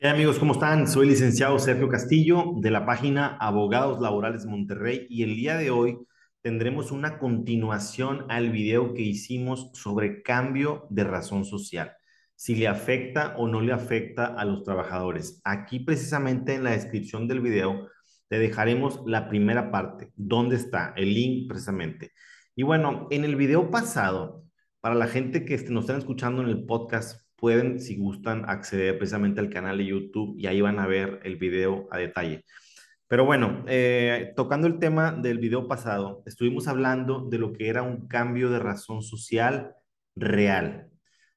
¿Qué amigos? ¿Cómo están? Soy licenciado Sergio Castillo de la página Abogados Laborales Monterrey y el día de hoy tendremos una continuación al video que hicimos sobre cambio de razón social, si le afecta o no le afecta a los trabajadores. Aquí precisamente en la descripción del video te dejaremos la primera parte, dónde está el link precisamente. Y bueno, en el video pasado, para la gente que nos están escuchando en el podcast, pueden, si gustan, acceder precisamente al canal de YouTube y ahí van a ver el video a detalle. Pero bueno, eh, tocando el tema del video pasado, estuvimos hablando de lo que era un cambio de razón social real.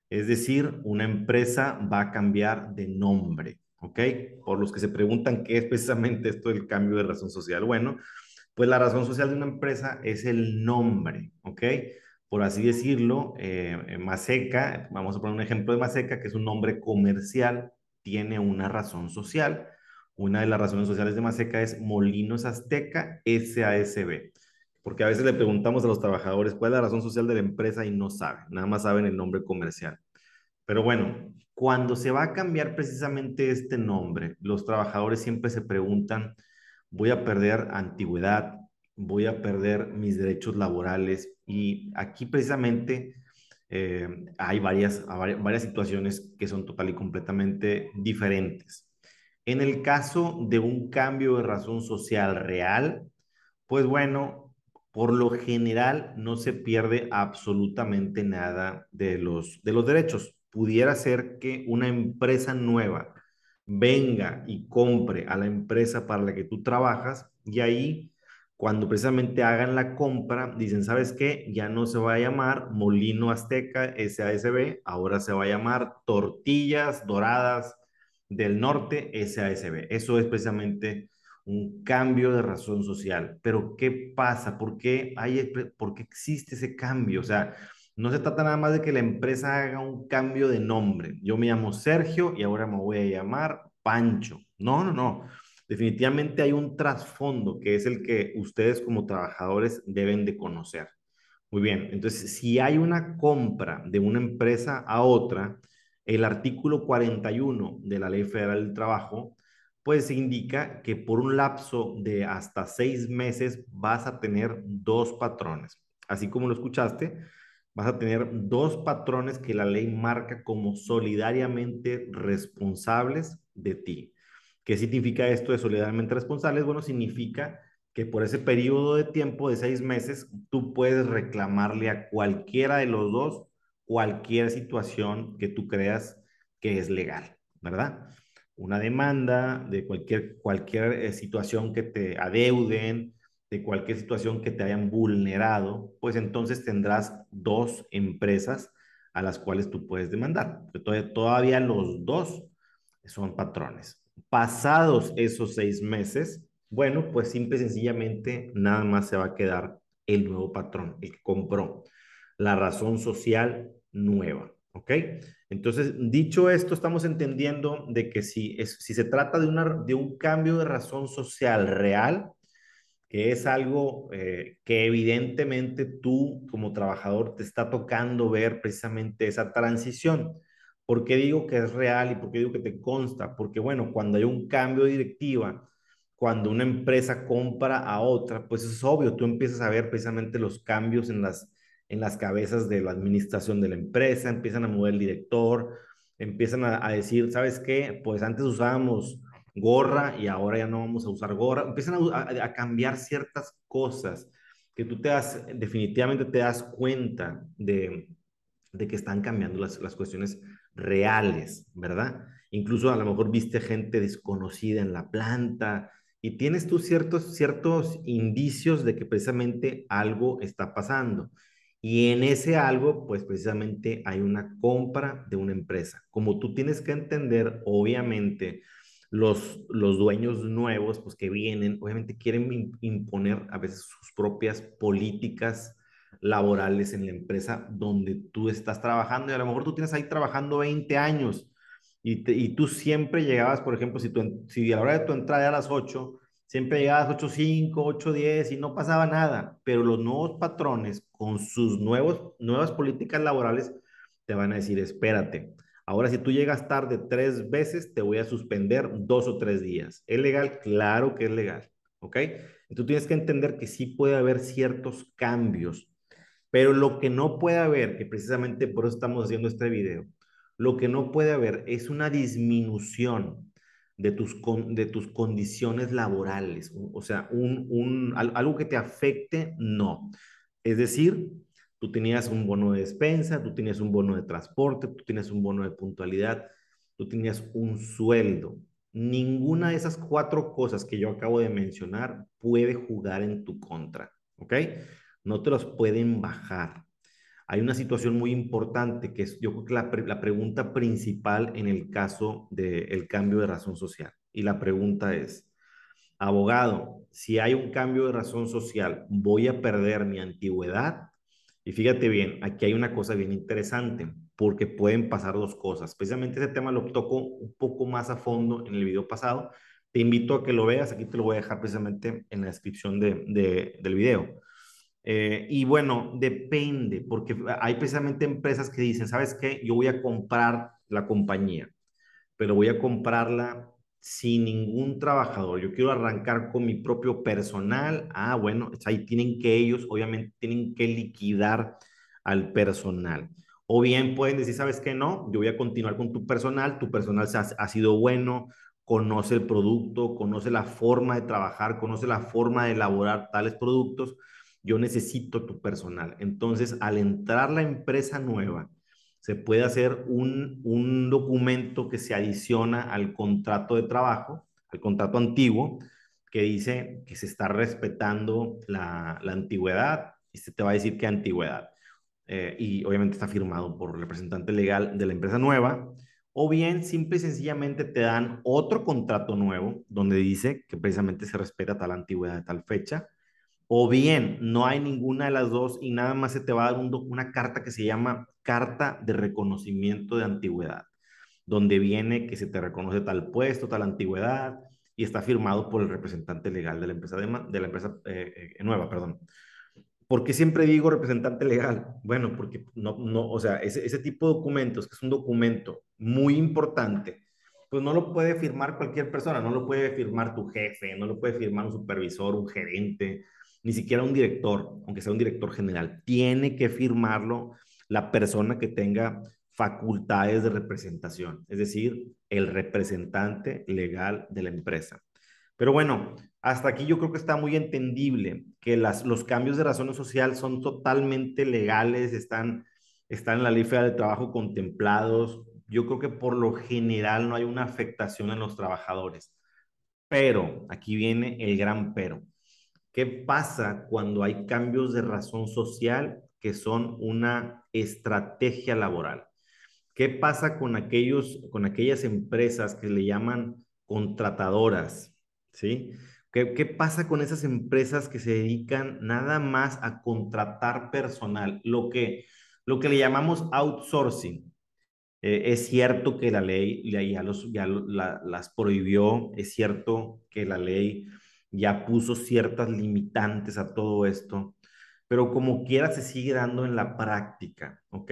Es decir, una empresa va a cambiar de nombre, ¿ok? Por los que se preguntan qué es precisamente esto del cambio de razón social. Bueno, pues la razón social de una empresa es el nombre, ¿ok? Por así decirlo, eh, Maseca, vamos a poner un ejemplo de Maseca, que es un nombre comercial, tiene una razón social. Una de las razones sociales de Maseca es Molinos Azteca SASB, porque a veces le preguntamos a los trabajadores cuál es la razón social de la empresa y no saben, nada más saben el nombre comercial. Pero bueno, cuando se va a cambiar precisamente este nombre, los trabajadores siempre se preguntan, voy a perder antigüedad, voy a perder mis derechos laborales. Y aquí precisamente eh, hay varias, varias situaciones que son total y completamente diferentes. En el caso de un cambio de razón social real, pues bueno, por lo general no se pierde absolutamente nada de los, de los derechos. Pudiera ser que una empresa nueva venga y compre a la empresa para la que tú trabajas y ahí cuando precisamente hagan la compra, dicen, ¿sabes qué? Ya no se va a llamar Molino Azteca SASB, ahora se va a llamar Tortillas Doradas del Norte SASB. Eso es precisamente un cambio de razón social. Pero ¿qué pasa? ¿Por qué, hay, ¿Por qué existe ese cambio? O sea, no se trata nada más de que la empresa haga un cambio de nombre. Yo me llamo Sergio y ahora me voy a llamar Pancho. No, no, no definitivamente hay un trasfondo que es el que ustedes como trabajadores deben de conocer. Muy bien, entonces si hay una compra de una empresa a otra, el artículo 41 de la Ley Federal del Trabajo, pues indica que por un lapso de hasta seis meses vas a tener dos patrones. Así como lo escuchaste, vas a tener dos patrones que la ley marca como solidariamente responsables de ti. ¿Qué significa esto de solidariamente responsables? Bueno, significa que por ese periodo de tiempo de seis meses, tú puedes reclamarle a cualquiera de los dos cualquier situación que tú creas que es legal, ¿verdad? Una demanda de cualquier, cualquier eh, situación que te adeuden, de cualquier situación que te hayan vulnerado, pues entonces tendrás dos empresas a las cuales tú puedes demandar. Todavía los dos son patrones. Pasados esos seis meses, bueno, pues simple y sencillamente nada más se va a quedar el nuevo patrón, el que compró, la razón social nueva, ¿ok? Entonces, dicho esto, estamos entendiendo de que si, es, si se trata de, una, de un cambio de razón social real, que es algo eh, que evidentemente tú como trabajador te está tocando ver precisamente esa transición. ¿Por qué digo que es real y por qué digo que te consta? Porque, bueno, cuando hay un cambio de directiva, cuando una empresa compra a otra, pues es obvio, tú empiezas a ver precisamente los cambios en las, en las cabezas de la administración de la empresa, empiezan a mover el director, empiezan a, decir, ¿sabes qué? Pues antes usábamos gorra y ahora ya no vamos a usar gorra, empiezan a, cambiar ciertas cosas que tú te das, definitivamente te das cuenta de, de que están cambiando las, las cuestiones reales, ¿verdad? Incluso a lo mejor viste gente desconocida en la planta y tienes tú ciertos, ciertos indicios de que precisamente algo está pasando. Y en ese algo, pues precisamente hay una compra de una empresa. Como tú tienes que entender, obviamente, los, los dueños nuevos, pues que vienen, obviamente quieren imponer a veces sus propias políticas laborales en la empresa donde tú estás trabajando y a lo mejor tú tienes ahí trabajando 20 años y, y tú siempre llegabas, por ejemplo, si, tu, si a la hora de tu entrada a las 8, siempre llegabas 8.05, 8.10 y no pasaba nada, pero los nuevos patrones con sus nuevos, nuevas políticas laborales te van a decir, espérate, Ahora, si tú llegas tarde tres veces, te voy a suspender dos o tres días. ¿Es legal? Claro que es legal. ¿Ok? Entonces tienes que entender que sí puede haber ciertos cambios, pero lo que no puede haber, que precisamente por eso estamos haciendo este video, lo que no puede haber es una disminución de tus, de tus condiciones laborales, o sea, un, un, algo que te afecte, no. Es decir, tú tenías un bono de despensa, tú tenías un bono de transporte, tú tienes un bono de puntualidad, tú tenías un sueldo. Ninguna de esas cuatro cosas que yo acabo de mencionar puede jugar en tu contra, ¿ok? No te los pueden bajar. Hay una situación muy importante que es, yo creo que la, pregunta principal en el caso del cambio de razón social. Y la pregunta es, abogado, si hay un cambio de razón social, ¿voy a perder mi antigüedad? Y fíjate bien, aquí hay una cosa bien interesante porque pueden pasar dos cosas. Precisamente ese tema lo toco un poco más a fondo en el video pasado. Te invito a que lo veas, aquí te lo voy a dejar precisamente en la descripción de, del video. Eh, y bueno, depende, porque hay precisamente empresas que dicen, ¿sabes qué? Yo voy a comprar la compañía, pero voy a comprarla sin ningún trabajador. Yo quiero arrancar con mi propio personal. Ah, bueno, ahí tienen que ellos, obviamente, tienen que liquidar al personal. O bien pueden decir, ¿sabes qué? No, yo voy a continuar con tu personal, tu personal ha, sido bueno, conoce el producto, conoce la forma de trabajar, conoce la forma de elaborar tales productos, yo necesito tu personal. Entonces, al entrar la empresa nueva, se puede hacer un, un documento que se adiciona al contrato de trabajo, al contrato antiguo, que dice que se está respetando la, la antigüedad y se te va a decir qué antigüedad. Eh, y obviamente está firmado por el representante legal de la empresa nueva, o bien simple y sencillamente te dan otro contrato nuevo donde dice que precisamente se respeta tal antigüedad de tal fecha, o bien no hay ninguna de las dos y nada más se te va a dar una carta que se llama carta de reconocimiento de antigüedad, donde viene que se te reconoce tal puesto, tal antigüedad y está firmado por el representante legal de la empresa, de, la empresa eh, eh, nueva, perdón. ¿Por qué siempre digo representante legal? Bueno, porque no, no, o sea, ese, ese tipo de documentos, que es un documento muy importante, pues no lo puede firmar cualquier persona, no lo puede firmar tu jefe, no lo puede firmar un supervisor, un gerente, ni siquiera un director, aunque sea un director general. Tiene que firmarlo la persona que tenga facultades de representación, es decir, el representante legal de la empresa. Pero bueno, hasta aquí yo creo que está muy entendible que los cambios de razón social son totalmente legales, están, están en la ley federal de trabajo contemplados. Yo creo que por lo general no hay una afectación en los trabajadores. Pero, aquí viene el gran pero. ¿Qué pasa cuando hay cambios de razón social que son una estrategia laboral? ¿Qué pasa con, aquellos, con aquellas empresas que le llaman contratadoras? ¿Sí? ¿Qué, pasa con esas empresas que se dedican nada más a contratar personal? Lo que, lo que le llamamos outsourcing. Eh, es cierto que la ley ya, los, ya las prohibió, es cierto que la ley ya puso ciertas limitantes a todo esto, pero como quiera se sigue dando en la práctica, ¿ok?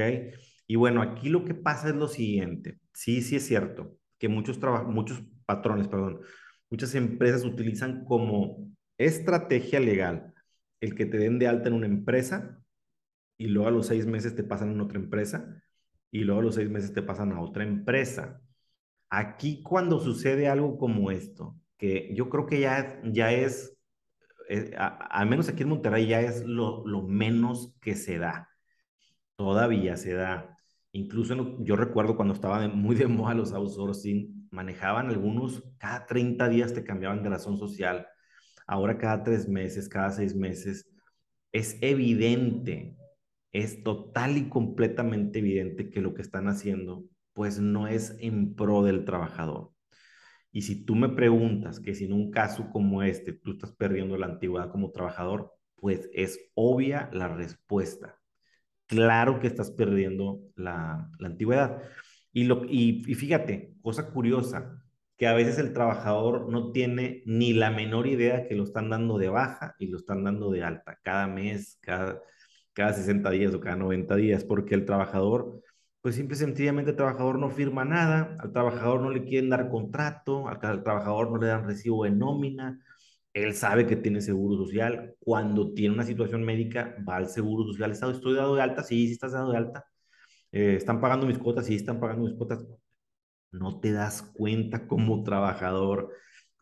Y bueno, aquí lo que pasa es lo siguiente, sí, sí es cierto, que muchos, muchos patrones, perdón, muchas empresas utilizan como estrategia legal el que te den de alta en una empresa y luego a los seis meses te pasan a otra empresa y luego a los seis meses te pasan a otra empresa. Aquí cuando sucede algo como esto, que yo creo que ya, ya es, eh, al menos aquí en Monterrey ya es lo, lo menos que se da. Todavía se da. Incluso yo recuerdo cuando estaba muy de moda los outsourcing, manejaban algunos, cada 30 días te cambiaban de razón social, ahora cada tres meses, cada seis meses. Es evidente, es total y completamente evidente que lo que están haciendo pues no es en pro del trabajador. Y si tú me preguntas que si en un caso como este tú estás perdiendo la antigüedad como trabajador, pues es obvia la respuesta. Claro que estás perdiendo la, antigüedad. Y, lo, y, fíjate, cosa curiosa, que a veces el trabajador no tiene ni la menor idea que lo están dando de baja y lo están dando de alta cada mes, cada, cada 60 días o cada 90 días, porque el trabajador pues simple y sencillamente el trabajador no firma nada, al trabajador no le quieren dar contrato, al, trabajador no le dan recibo de nómina, él sabe que tiene seguro social, cuando tiene una situación médica va al seguro social, estoy dado de alta, sí, sí estás dado de alta, eh, están pagando mis cuotas, sí, están pagando mis cuotas, no te das cuenta como trabajador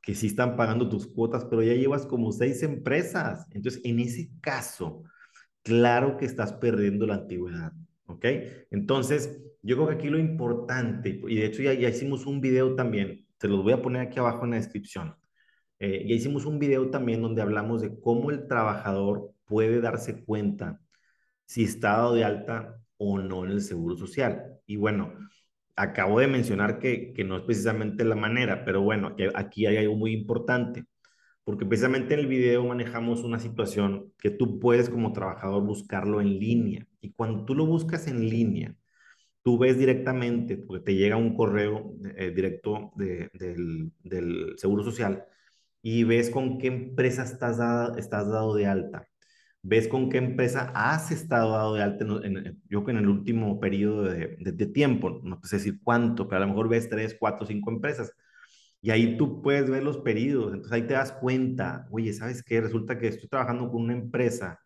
que sí están pagando tus cuotas, pero ya llevas como seis empresas. Entonces, en ese caso, claro que estás perdiendo la antigüedad. ¿Ok? Entonces, yo creo que aquí lo importante, y de hecho ya, hicimos un video también, te los voy a poner aquí abajo en la descripción. Eh, ya hicimos un video también donde hablamos de cómo el trabajador puede darse cuenta si está dado de alta o no en el seguro social. Y bueno, acabo de mencionar que, que no es precisamente la manera, pero bueno, aquí hay algo muy importante, porque precisamente en el video manejamos una situación que tú puedes como trabajador buscarlo en línea. Y cuando tú lo buscas en línea, tú ves directamente, porque te llega un correo eh, directo del, del, Seguro Social, y ves con qué empresa estás, estás dado de alta ves con qué empresa has estado dado de alta, en, yo que en el último periodo de, de, tiempo, no sé decir cuánto, pero a lo mejor ves tres, cuatro, cinco empresas. Y ahí tú puedes ver los pedidos, entonces ahí te das cuenta, oye, ¿sabes qué? Resulta que estoy trabajando con una empresa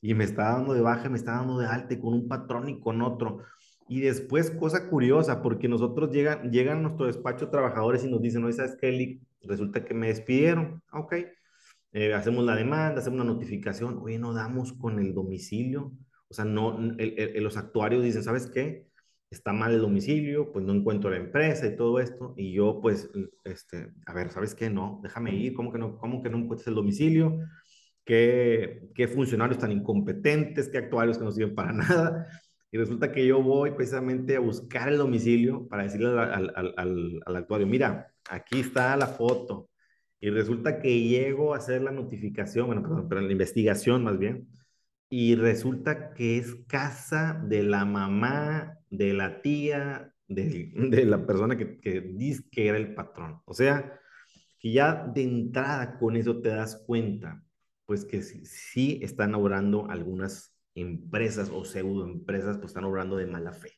y me está dando de baja, me está dando de alta con un patrón y con otro. Y después, cosa curiosa, porque nosotros llegan, llegan a nuestro despacho trabajadores y nos dicen, oye, ¿sabes qué? Resulta que me despidieron. Ok, eh, hacemos la demanda, hacemos una notificación, oye, no damos con el domicilio, o sea, no, los actuarios dicen, ¿sabes qué? Está mal el domicilio, pues no encuentro la empresa y todo esto, y yo pues, este, a ver, ¿sabes qué? No, déjame ir, ¿cómo que no, cómo que no encuentras el domicilio? ¿Qué, qué funcionarios tan incompetentes, qué actuarios que no sirven para nada? Y resulta que yo voy precisamente a buscar el domicilio para decirle al, al, al, al actuario, mira, aquí está la foto, y resulta que llego a hacer la notificación, bueno, perdón, pero la investigación más bien, y resulta que es casa de la mamá, de la tía, de, la persona que, que dice que era el patrón. O sea, que ya de entrada con eso te das cuenta, pues que sí, sí están obrando algunas empresas o pseudo empresas, pues están obrando de mala fe.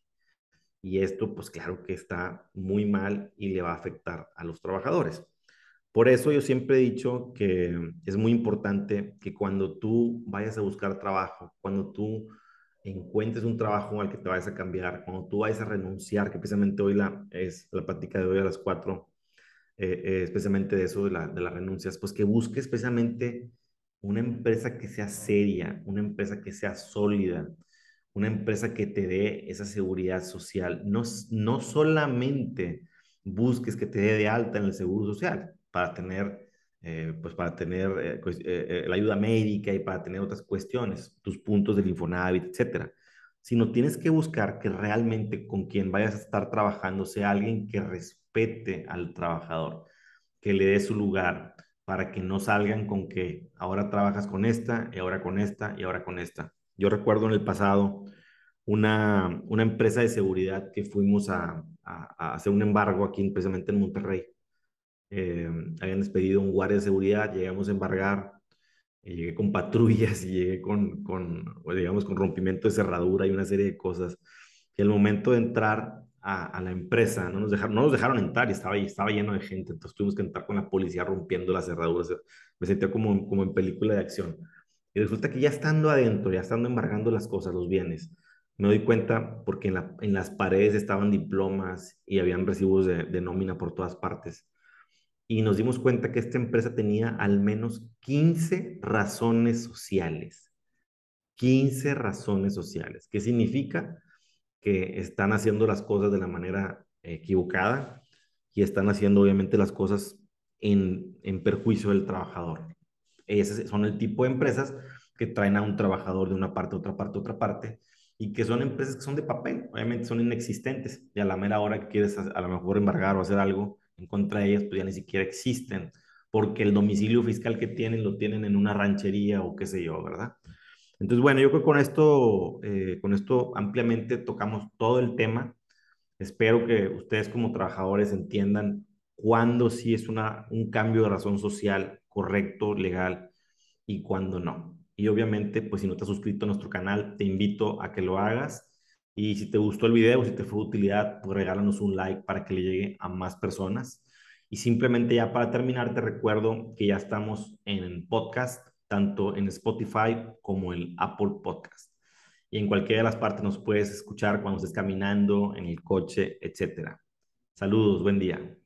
Y esto, pues claro que está muy mal y le va a afectar a los trabajadores. Por eso yo siempre he dicho que es muy importante que cuando tú vayas a buscar trabajo, cuando tú encuentres un trabajo al que te vayas a cambiar, cuando tú vayas a renunciar, que precisamente hoy la, es la práctica de hoy a las cuatro, eh, eh, especialmente de eso, de, la, de las renuncias, pues que busques especialmente una empresa que sea seria, una empresa que sea sólida, una empresa que te dé esa seguridad social. No, no solamente busques que te dé de alta en el seguro social, para tener, eh, pues para tener eh, eh, la ayuda médica y para tener otras cuestiones, tus puntos del Infonavit, etcétera. Sino tienes que buscar que realmente con quien vayas a estar trabajando sea alguien que respete al trabajador, que le dé su lugar, para que no salgan con que ahora trabajas con esta y ahora con esta y ahora con esta. Yo recuerdo en el pasado una, una empresa de seguridad que fuimos a, a, a hacer un embargo aquí precisamente en Monterrey eh, habían despedido un guardia de seguridad, llegamos a embargar, eh, llegué con patrullas y llegué con, con, digamos, con rompimiento de cerradura y una serie de cosas. Y el momento de entrar a, a, la empresa, no nos, dejaron, no nos dejaron entrar y estaba, estaba lleno de gente, entonces tuvimos que entrar con la policía rompiendo las cerraduras. Me sentía como, como en película de acción. Y resulta que ya estando adentro, ya estando embargando las cosas, los bienes, me doy cuenta porque en, la, en las paredes estaban diplomas y habían recibos de, de nómina por todas partes y nos dimos cuenta que esta empresa tenía al menos 15 razones sociales. 15 razones sociales. ¿Qué significa? Que están haciendo las cosas de la manera equivocada y están haciendo obviamente las cosas en, en perjuicio del trabajador. Esos son el tipo de empresas que traen a un trabajador de una parte otra parte otra parte y que son empresas que son de papel, obviamente son inexistentes y a la mera hora que quieres a lo mejor embargar o hacer algo, en contra de ellas, pues ya ni siquiera existen, porque el domicilio fiscal que tienen lo tienen en una ranchería o qué sé yo, ¿verdad? Entonces, bueno, yo creo que con esto, eh, con esto ampliamente tocamos todo el tema. Espero que ustedes como trabajadores entiendan cuándo sí es una, un cambio de razón social correcto, legal, y cuándo no. Y obviamente, pues si no te has suscrito a nuestro canal, te invito a que lo hagas Y si te gustó el video, si te fue de utilidad, pues regálanos un like para que le llegue a más personas. Y simplemente ya para terminar, te recuerdo que ya estamos en podcast, tanto en Spotify como en Apple Podcast. Y en cualquiera de las partes nos puedes escuchar cuando estés caminando, en el coche, etcétera. Saludos, buen día.